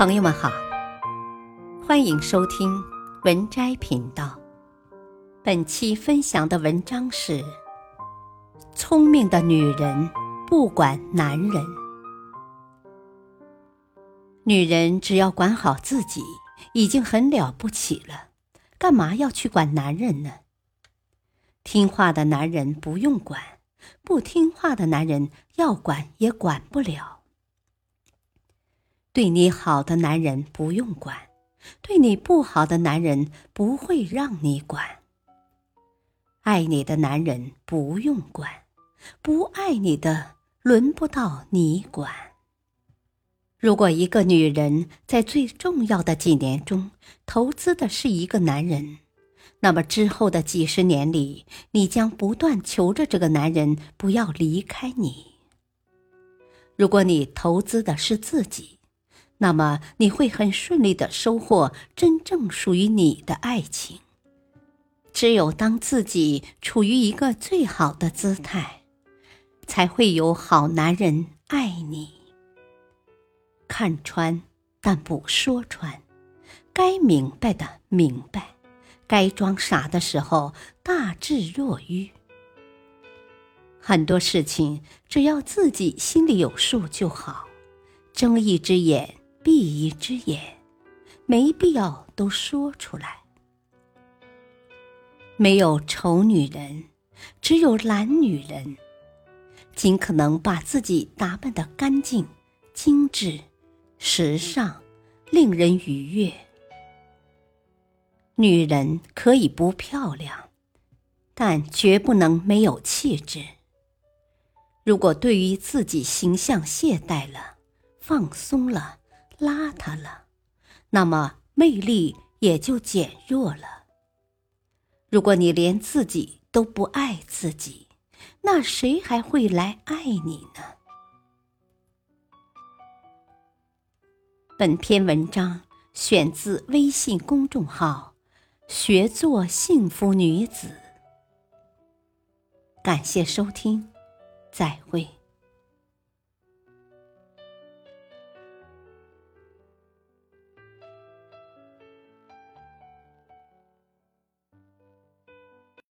朋友们好，欢迎收听文摘频道。本期分享的文章是：聪明的女人不管男人，女人只要管好自己已经很了不起了，干嘛要去管男人呢？听话的男人不用管，不听话的男人要管也管不了。对你好的男人不用管，对你不好的男人不会让你管。爱你的男人不用管，不爱你的轮不到你管。如果一个女人在最重要的几年中投资的是一个男人，那么之后的几十年里，你将不断求着这个男人不要离开你。如果你投资的是自己，那么你会很顺利的收获真正属于你的爱情。只有当自己处于一个最好的姿态，才会有好男人爱你。看穿，但不说穿；该明白的明白，该装傻的时候大智若愚。很多事情只要自己心里有数就好。睁一只眼。闭一只眼，没必要都说出来。没有丑女人，只有懒女人。尽可能把自己打扮的干净、精致、时尚，令人愉悦。女人可以不漂亮，但绝不能没有气质。如果对于自己形象懈怠了、放松了，邋遢了，那么魅力也就减弱了。如果你连自己都不爱自己，那谁还会来爱你呢？本篇文章选自微信公众号“学做幸福女子”。感谢收听，再会。